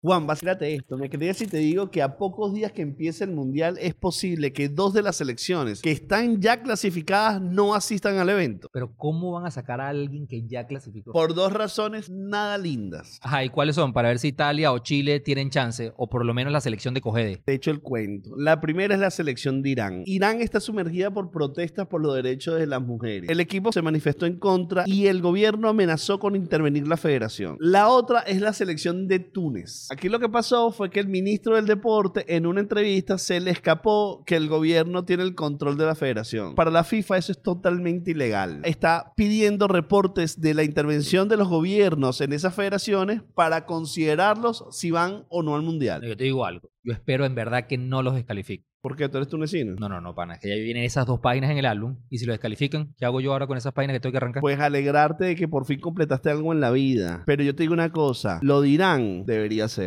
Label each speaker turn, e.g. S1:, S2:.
S1: Juan, vacílate esto. Me creía si te digo que a pocos días que empiece el Mundial es posible que dos de las selecciones que están ya clasificadas no asistan al evento.
S2: Pero ¿cómo van a sacar a alguien que ya clasificó?
S1: Por dos razones nada lindas.
S2: Ajá, ¿y cuáles son? Para ver si Italia o Chile tienen chance, o por lo menos la selección de Cogede.
S1: Te echo el cuento. La primera es la selección de Irán. Irán está sumergida por protestas por los derechos de las mujeres. El equipo se manifestó en contra y el gobierno amenazó con intervenir la federación. La otra es la selección de Túnez. Aquí lo que pasó fue que el ministro del deporte en una entrevista se le escapó que el gobierno tiene el control de la federación. Para la FIFA eso es totalmente ilegal. Está pidiendo reportes de la intervención de los gobiernos en esas federaciones para considerarlos si van o no al mundial.
S2: Yo te digo algo. Yo espero en verdad que no los descalifiquen.
S1: ¿Por qué? ¿Tú eres tunecino?
S2: No, no, no, pana. Es que ya vienen esas dos páginas en el álbum. Y si lo descalifican, ¿qué hago yo ahora con esas páginas que tengo que arrancar?
S1: Pues alegrarte de que por fin completaste algo en la vida. Pero yo te digo una cosa, lo dirán, debería ser.